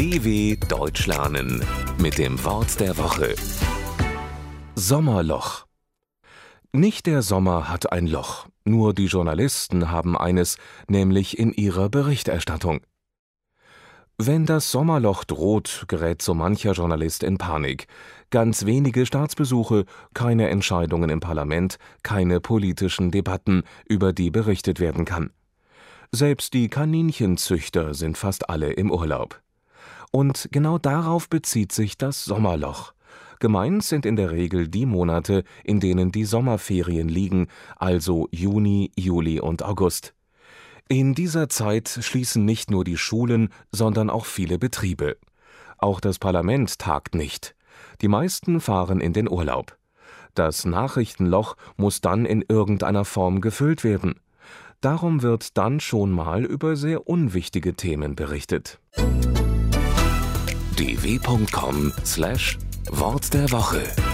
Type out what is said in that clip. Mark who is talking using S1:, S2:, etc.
S1: DW Deutsch lernen mit dem Wort der Woche. Sommerloch. Nicht der Sommer hat ein Loch, nur die Journalisten haben eines, nämlich in ihrer Berichterstattung. Wenn das Sommerloch droht, gerät so mancher Journalist in Panik. Ganz wenige Staatsbesuche, keine Entscheidungen im Parlament, keine politischen Debatten, über die berichtet werden kann. Selbst die Kaninchenzüchter sind fast alle im Urlaub. Und genau darauf bezieht sich das Sommerloch. Gemeint sind in der Regel die Monate, in denen die Sommerferien liegen, also Juni, Juli und August. In dieser Zeit schließen nicht nur die Schulen, sondern auch viele Betriebe. Auch das Parlament tagt nicht. Die meisten fahren in den Urlaub. Das Nachrichtenloch muss dann in irgendeiner Form gefüllt werden. Darum wird dann schon mal über sehr unwichtige Themen berichtet. dw.com/wort der Woche